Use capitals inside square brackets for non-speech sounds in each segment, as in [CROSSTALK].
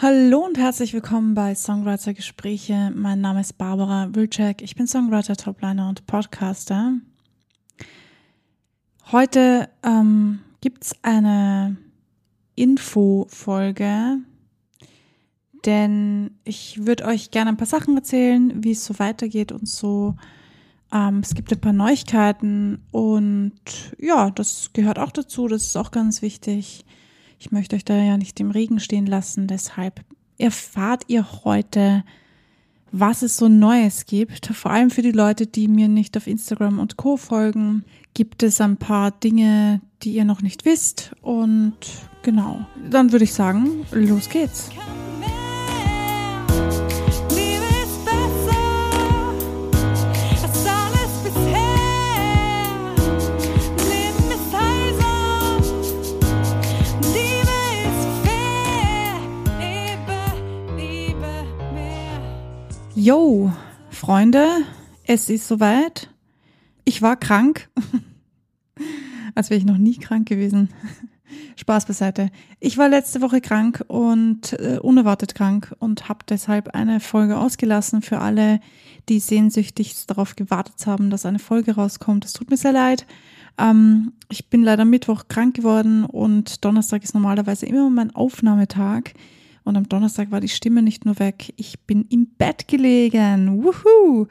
Hallo und herzlich willkommen bei Songwriter Gespräche. Mein Name ist Barbara Wilczek. Ich bin Songwriter, Topliner und Podcaster. Heute ähm, gibt es eine Info-Folge, denn ich würde euch gerne ein paar Sachen erzählen, wie es so weitergeht und so. Ähm, es gibt ein paar Neuigkeiten und ja, das gehört auch dazu. Das ist auch ganz wichtig. Ich möchte euch da ja nicht im Regen stehen lassen, deshalb erfahrt ihr heute, was es so Neues gibt. Vor allem für die Leute, die mir nicht auf Instagram und Co folgen, gibt es ein paar Dinge, die ihr noch nicht wisst. Und genau, dann würde ich sagen, los geht's. Yo, Freunde, es ist soweit. Ich war krank. [LAUGHS] Als wäre ich noch nie krank gewesen. [LAUGHS] Spaß beiseite. Ich war letzte Woche krank und äh, unerwartet krank und habe deshalb eine Folge ausgelassen für alle, die sehnsüchtig darauf gewartet haben, dass eine Folge rauskommt. Es tut mir sehr leid. Ähm, ich bin leider Mittwoch krank geworden und Donnerstag ist normalerweise immer mein Aufnahmetag. Und am Donnerstag war die Stimme nicht nur weg, ich bin im Bett gelegen. Wuhu!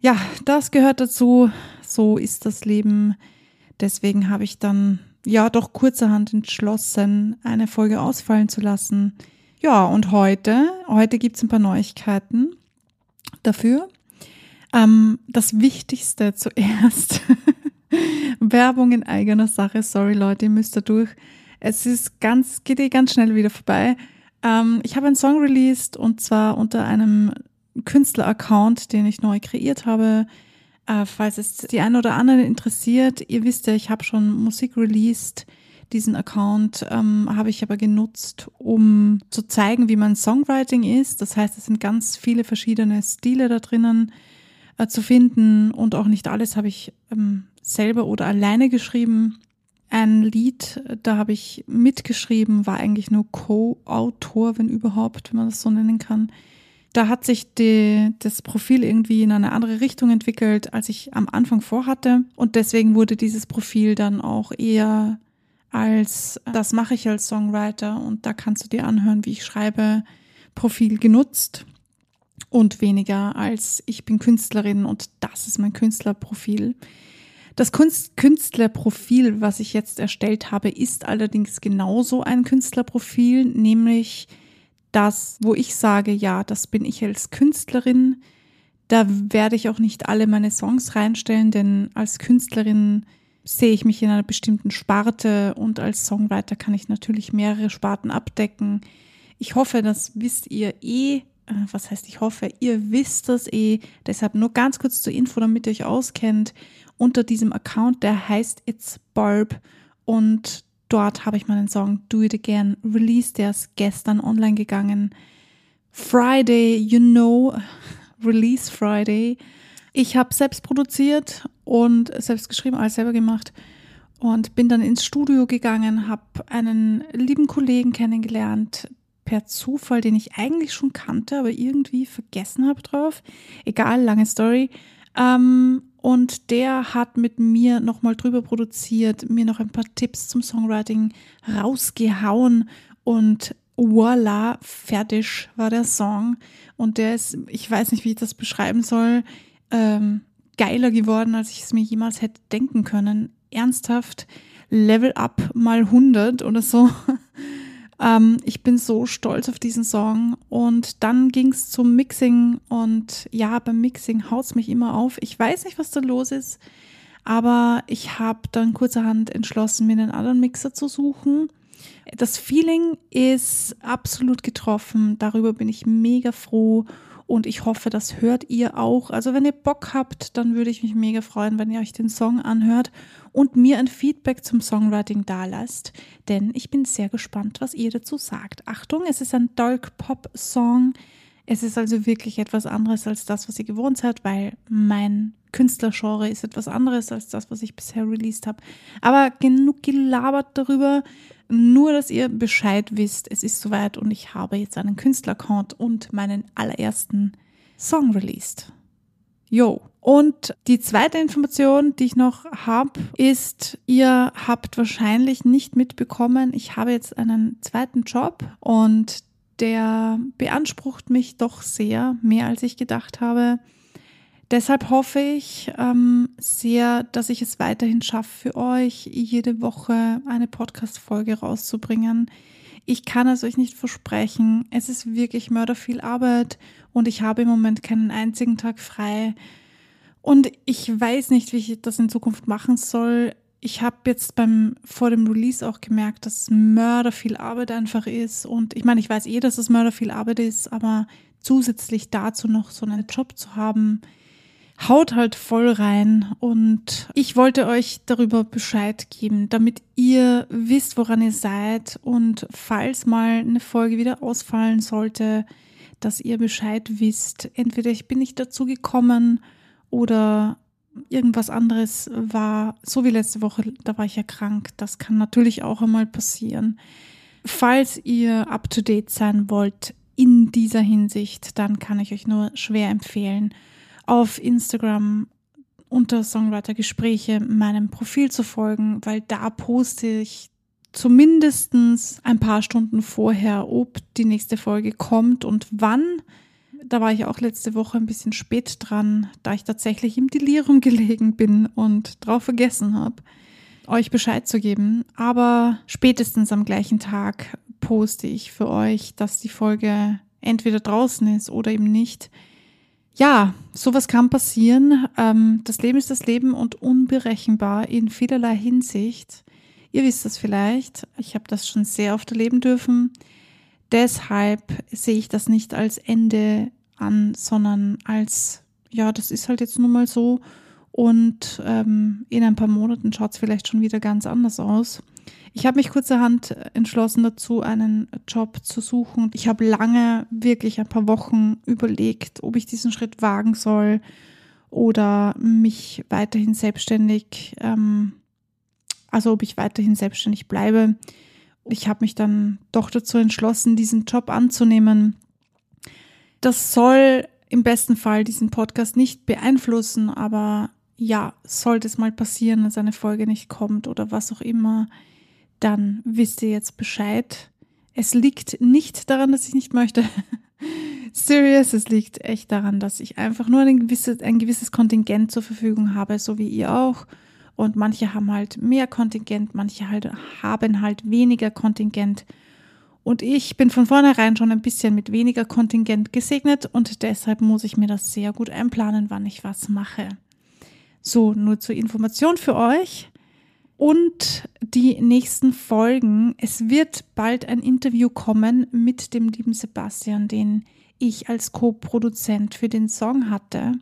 Ja, das gehört dazu. So ist das Leben. Deswegen habe ich dann ja doch kurzerhand entschlossen, eine Folge ausfallen zu lassen. Ja, und heute, heute gibt es ein paar Neuigkeiten dafür. Ähm, das Wichtigste zuerst. [LAUGHS] Werbung in eigener Sache. Sorry Leute, ihr müsst da durch. Es ist ganz, geht eh ganz schnell wieder vorbei. Ähm, ich habe einen Song released und zwar unter einem Künstler-Account, den ich neu kreiert habe. Äh, falls es die einen oder anderen interessiert, ihr wisst ja, ich habe schon Musik released. Diesen Account ähm, habe ich aber genutzt, um zu zeigen, wie mein Songwriting ist. Das heißt, es sind ganz viele verschiedene Stile da drinnen äh, zu finden und auch nicht alles habe ich ähm, selber oder alleine geschrieben. Ein Lied, da habe ich mitgeschrieben, war eigentlich nur Co-Autor, wenn überhaupt, wenn man das so nennen kann. Da hat sich die, das Profil irgendwie in eine andere Richtung entwickelt, als ich am Anfang vorhatte. Und deswegen wurde dieses Profil dann auch eher als, das mache ich als Songwriter und da kannst du dir anhören, wie ich schreibe, Profil genutzt und weniger als ich bin Künstlerin und das ist mein Künstlerprofil. Das Kunst Künstlerprofil, was ich jetzt erstellt habe, ist allerdings genauso ein Künstlerprofil, nämlich das, wo ich sage, ja, das bin ich als Künstlerin. Da werde ich auch nicht alle meine Songs reinstellen, denn als Künstlerin sehe ich mich in einer bestimmten Sparte und als Songwriter kann ich natürlich mehrere Sparten abdecken. Ich hoffe, das wisst ihr eh. Äh, was heißt ich hoffe, ihr wisst das eh. Deshalb nur ganz kurz zur Info, damit ihr euch auskennt unter diesem Account, der heißt It's Barb und dort habe ich meinen Song Do It Again released, der ist gestern online gegangen. Friday, you know, [LAUGHS] Release Friday. Ich habe selbst produziert und selbst geschrieben, alles selber gemacht und bin dann ins Studio gegangen, habe einen lieben Kollegen kennengelernt, per Zufall, den ich eigentlich schon kannte, aber irgendwie vergessen habe drauf. Egal, lange Story. Ähm, und der hat mit mir nochmal drüber produziert, mir noch ein paar Tipps zum Songwriting rausgehauen und voila, fertig war der Song. Und der ist, ich weiß nicht, wie ich das beschreiben soll, ähm, geiler geworden, als ich es mir jemals hätte denken können. Ernsthaft, Level Up mal 100 oder so. Ähm, ich bin so stolz auf diesen Song. Und dann ging es zum Mixing und ja, beim Mixing haut es mich immer auf. Ich weiß nicht, was da los ist, aber ich habe dann kurzerhand entschlossen, mir einen anderen Mixer zu suchen. Das Feeling ist absolut getroffen. Darüber bin ich mega froh und ich hoffe, das hört ihr auch. Also wenn ihr Bock habt, dann würde ich mich mega freuen, wenn ihr euch den Song anhört und mir ein Feedback zum Songwriting dalasst, denn ich bin sehr gespannt, was ihr dazu sagt. Achtung, es ist ein Dark Pop Song. Es ist also wirklich etwas anderes als das, was ihr gewohnt seid, weil mein Künstlergenre ist etwas anderes als das, was ich bisher released habe. Aber genug gelabert darüber. Nur, dass ihr Bescheid wisst, es ist soweit und ich habe jetzt einen Künstleraccount und meinen allerersten Song released. Yo. Und die zweite Information, die ich noch habe, ist, ihr habt wahrscheinlich nicht mitbekommen, ich habe jetzt einen zweiten Job und der beansprucht mich doch sehr, mehr als ich gedacht habe. Deshalb hoffe ich ähm, sehr, dass ich es weiterhin schaffe, für euch jede Woche eine Podcast-Folge rauszubringen. Ich kann es euch nicht versprechen. Es ist wirklich mörderviel Arbeit und ich habe im Moment keinen einzigen Tag frei. Und ich weiß nicht, wie ich das in Zukunft machen soll. Ich habe jetzt beim vor dem Release auch gemerkt, dass mörderviel Arbeit einfach ist. Und ich meine, ich weiß eh, dass es mörderviel Arbeit ist, aber zusätzlich dazu noch so einen Job zu haben, haut halt voll rein und ich wollte euch darüber Bescheid geben, damit ihr wisst, woran ihr seid und falls mal eine Folge wieder ausfallen sollte, dass ihr Bescheid wisst. Entweder ich bin nicht dazu gekommen oder irgendwas anderes war, so wie letzte Woche, da war ich ja krank. Das kann natürlich auch einmal passieren. Falls ihr up to date sein wollt in dieser Hinsicht, dann kann ich euch nur schwer empfehlen, auf Instagram unter Songwriter Gespräche meinem Profil zu folgen, weil da poste ich zumindest ein paar Stunden vorher, ob die nächste Folge kommt und wann. Da war ich auch letzte Woche ein bisschen spät dran, da ich tatsächlich im Delirium gelegen bin und drauf vergessen habe, euch Bescheid zu geben. Aber spätestens am gleichen Tag poste ich für euch, dass die Folge entweder draußen ist oder eben nicht. Ja, sowas kann passieren. Ähm, das Leben ist das Leben und unberechenbar in vielerlei Hinsicht. Ihr wisst das vielleicht. Ich habe das schon sehr oft erleben dürfen. Deshalb sehe ich das nicht als Ende an, sondern als, ja, das ist halt jetzt nun mal so. Und ähm, in ein paar Monaten schaut es vielleicht schon wieder ganz anders aus. Ich habe mich kurzerhand entschlossen dazu, einen Job zu suchen. Ich habe lange, wirklich ein paar Wochen überlegt, ob ich diesen Schritt wagen soll oder mich weiterhin selbstständig, ähm, also ob ich weiterhin selbstständig bleibe. Ich habe mich dann doch dazu entschlossen, diesen Job anzunehmen. Das soll im besten Fall diesen Podcast nicht beeinflussen, aber ja, sollte es mal passieren, dass eine Folge nicht kommt oder was auch immer, dann wisst ihr jetzt Bescheid. Es liegt nicht daran, dass ich nicht möchte. [LAUGHS] Serious, es liegt echt daran, dass ich einfach nur ein gewisses, ein gewisses Kontingent zur Verfügung habe, so wie ihr auch. Und manche haben halt mehr Kontingent, manche halt haben halt weniger Kontingent. Und ich bin von vornherein schon ein bisschen mit weniger Kontingent gesegnet und deshalb muss ich mir das sehr gut einplanen, wann ich was mache. So, nur zur Information für euch und die nächsten Folgen. Es wird bald ein Interview kommen mit dem lieben Sebastian, den ich als Co-Produzent für den Song hatte.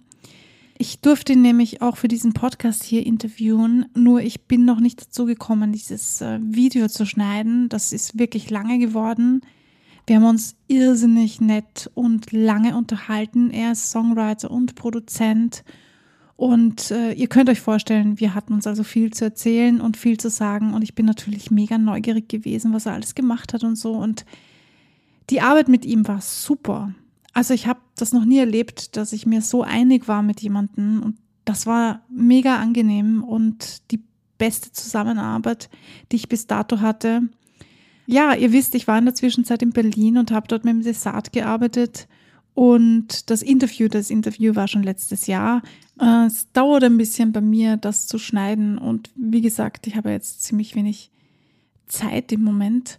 Ich durfte ihn nämlich auch für diesen Podcast hier interviewen, nur ich bin noch nicht dazu gekommen, dieses äh, Video zu schneiden. Das ist wirklich lange geworden. Wir haben uns irrsinnig nett und lange unterhalten. Er ist Songwriter und Produzent und äh, ihr könnt euch vorstellen, wir hatten uns also viel zu erzählen und viel zu sagen. Und ich bin natürlich mega neugierig gewesen, was er alles gemacht hat und so. Und die Arbeit mit ihm war super. Also ich habe das noch nie erlebt, dass ich mir so einig war mit jemandem. Und das war mega angenehm und die beste Zusammenarbeit, die ich bis dato hatte. Ja, ihr wisst, ich war in der Zwischenzeit in Berlin und habe dort mit dem Desart gearbeitet. Und das Interview, das Interview war schon letztes Jahr. Äh, es dauert ein bisschen bei mir, das zu schneiden. Und wie gesagt, ich habe jetzt ziemlich wenig Zeit im Moment.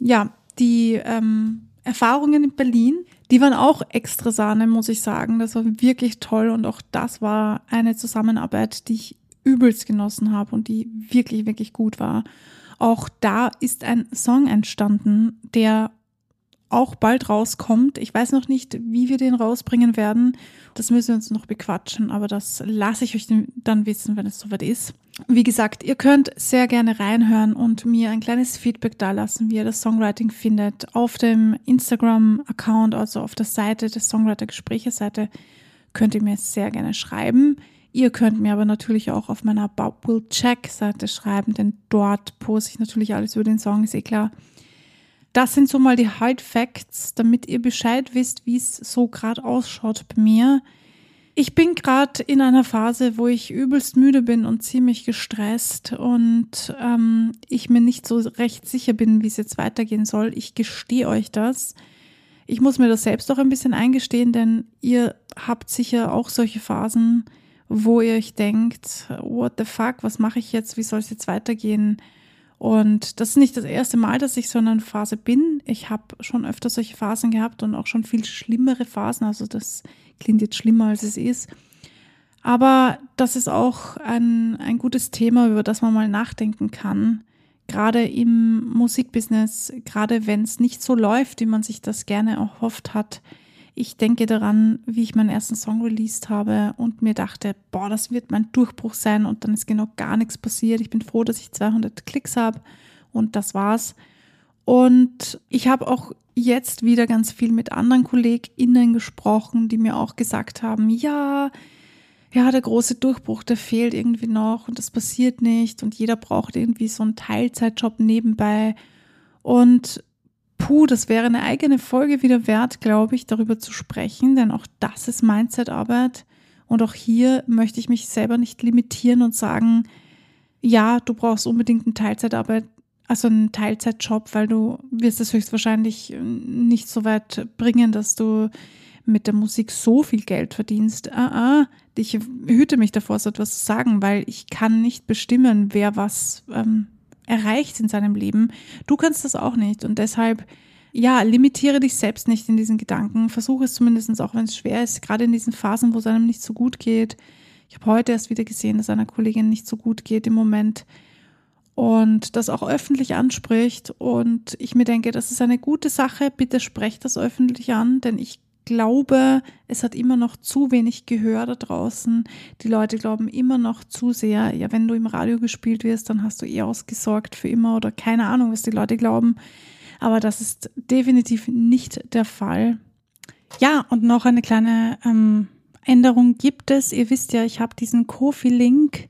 Ja, die ähm, Erfahrungen in Berlin, die waren auch extra Sahne, muss ich sagen. Das war wirklich toll und auch das war eine Zusammenarbeit, die ich übelst genossen habe und die wirklich, wirklich gut war. Auch da ist ein Song entstanden, der auch bald rauskommt. Ich weiß noch nicht, wie wir den rausbringen werden. Das müssen wir uns noch bequatschen, aber das lasse ich euch dann wissen, wenn es soweit ist. Wie gesagt, ihr könnt sehr gerne reinhören und mir ein kleines Feedback dalassen, wie ihr das Songwriting findet. Auf dem Instagram-Account, also auf der Seite der Songwriter-Gespräche-Seite, könnt ihr mir sehr gerne schreiben. Ihr könnt mir aber natürlich auch auf meiner Bubble Check Seite schreiben, denn dort poste ich natürlich alles über den Song, ist eh klar. Das sind so mal die Hard Facts, damit ihr Bescheid wisst, wie es so gerade ausschaut bei mir. Ich bin gerade in einer Phase, wo ich übelst müde bin und ziemlich gestresst und ähm, ich mir nicht so recht sicher bin, wie es jetzt weitergehen soll. Ich gestehe euch das. Ich muss mir das selbst auch ein bisschen eingestehen, denn ihr habt sicher auch solche Phasen, wo ihr euch denkt, what the fuck, was mache ich jetzt, wie soll es jetzt weitergehen? Und das ist nicht das erste Mal, dass ich so in einer Phase bin. Ich habe schon öfter solche Phasen gehabt und auch schon viel schlimmere Phasen. Also das klingt jetzt schlimmer, als es ist. Aber das ist auch ein, ein gutes Thema, über das man mal nachdenken kann. Gerade im Musikbusiness, gerade wenn es nicht so läuft, wie man sich das gerne erhofft hat. Ich denke daran, wie ich meinen ersten Song released habe und mir dachte, boah, das wird mein Durchbruch sein und dann ist genau gar nichts passiert. Ich bin froh, dass ich 200 Klicks habe und das war's. Und ich habe auch jetzt wieder ganz viel mit anderen KollegInnen gesprochen, die mir auch gesagt haben, ja, ja, der große Durchbruch, der fehlt irgendwie noch und das passiert nicht und jeder braucht irgendwie so einen Teilzeitjob nebenbei. Und puh, das wäre eine eigene Folge wieder wert, glaube ich, darüber zu sprechen, denn auch das ist Mindsetarbeit. Und auch hier möchte ich mich selber nicht limitieren und sagen, ja, du brauchst unbedingt eine Teilzeitarbeit, also einen Teilzeitjob, weil du wirst es höchstwahrscheinlich nicht so weit bringen, dass du mit der Musik so viel Geld verdienst. Ah, ah, ich hüte mich davor, so etwas zu sagen, weil ich kann nicht bestimmen, wer was ähm, erreicht in seinem Leben. Du kannst das auch nicht. Und deshalb, ja, limitiere dich selbst nicht in diesen Gedanken. Versuche es zumindest, auch wenn es schwer ist, gerade in diesen Phasen, wo es einem nicht so gut geht. Ich habe heute erst wieder gesehen, dass einer Kollegin nicht so gut geht im Moment und das auch öffentlich anspricht. Und ich mir denke, das ist eine gute Sache. Bitte sprecht das öffentlich an, denn ich glaube, es hat immer noch zu wenig Gehör da draußen. Die Leute glauben immer noch zu sehr, ja, wenn du im Radio gespielt wirst, dann hast du eh ausgesorgt für immer oder keine Ahnung, was die Leute glauben. Aber das ist definitiv nicht der Fall. Ja, und noch eine kleine ähm, Änderung gibt es. Ihr wisst ja, ich habe diesen Kofi-Link,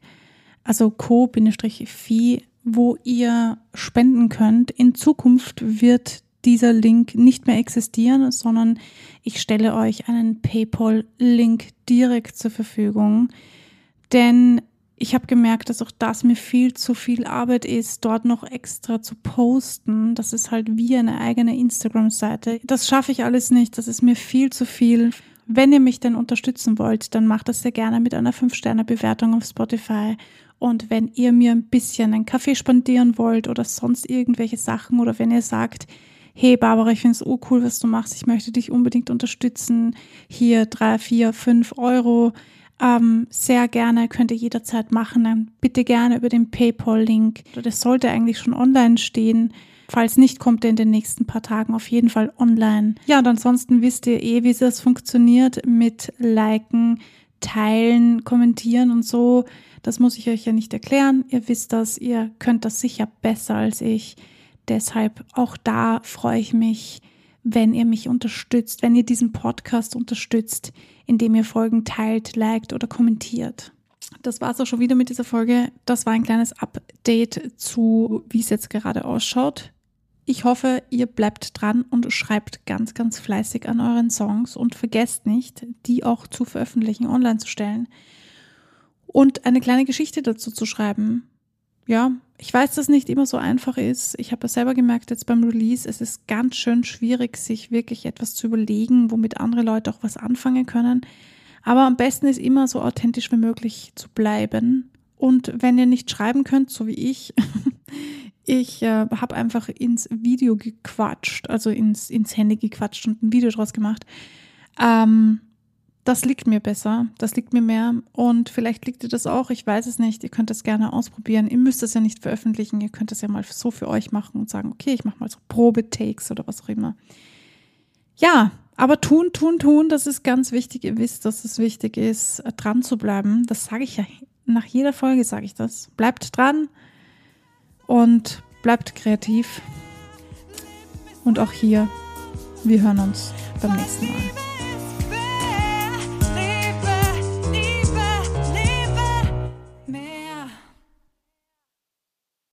also co-fi wo ihr spenden könnt. In Zukunft wird dieser Link nicht mehr existieren, sondern ich stelle euch einen PayPal-Link direkt zur Verfügung. Denn ich habe gemerkt, dass auch das mir viel zu viel Arbeit ist, dort noch extra zu posten. Das ist halt wie eine eigene Instagram-Seite. Das schaffe ich alles nicht. Das ist mir viel zu viel. Wenn ihr mich denn unterstützen wollt, dann macht das sehr gerne mit einer 5-Sterne-Bewertung auf Spotify und wenn ihr mir ein bisschen einen Kaffee spendieren wollt oder sonst irgendwelche Sachen oder wenn ihr sagt, hey Barbara, ich finde es oh cool, was du machst, ich möchte dich unbedingt unterstützen, hier drei, vier, fünf Euro, ähm, sehr gerne, könnt ihr jederzeit machen, dann bitte gerne über den PayPal-Link. Das sollte eigentlich schon online stehen. Falls nicht, kommt er in den nächsten paar Tagen auf jeden Fall online. Ja, und ansonsten wisst ihr eh, wie das funktioniert mit Liken, Teilen, Kommentieren und so. Das muss ich euch ja nicht erklären. Ihr wisst das, ihr könnt das sicher besser als ich. Deshalb auch da freue ich mich, wenn ihr mich unterstützt, wenn ihr diesen Podcast unterstützt, indem ihr Folgen teilt, liked oder kommentiert. Das war es auch schon wieder mit dieser Folge. Das war ein kleines Update zu, wie es jetzt gerade ausschaut. Ich hoffe, ihr bleibt dran und schreibt ganz, ganz fleißig an euren Songs und vergesst nicht, die auch zu veröffentlichen, online zu stellen und eine kleine Geschichte dazu zu schreiben. Ja, ich weiß, dass nicht immer so einfach ist. Ich habe ja selber gemerkt jetzt beim Release, es ist ganz schön schwierig, sich wirklich etwas zu überlegen, womit andere Leute auch was anfangen können. Aber am besten ist immer so authentisch wie möglich zu bleiben. Und wenn ihr nicht schreiben könnt, so wie ich, [LAUGHS] ich äh, habe einfach ins Video gequatscht, also ins, ins Handy gequatscht und ein Video draus gemacht. Ähm, das liegt mir besser, das liegt mir mehr. Und vielleicht liegt dir das auch, ich weiß es nicht, ihr könnt das gerne ausprobieren, ihr müsst es ja nicht veröffentlichen, ihr könnt es ja mal so für euch machen und sagen, okay, ich mache mal so Probetakes oder was auch immer. Ja, aber tun, tun, tun, das ist ganz wichtig, ihr wisst, dass es wichtig ist, dran zu bleiben, das sage ich ja, nach jeder Folge sage ich das, bleibt dran und bleibt kreativ. Und auch hier, wir hören uns beim nächsten Mal.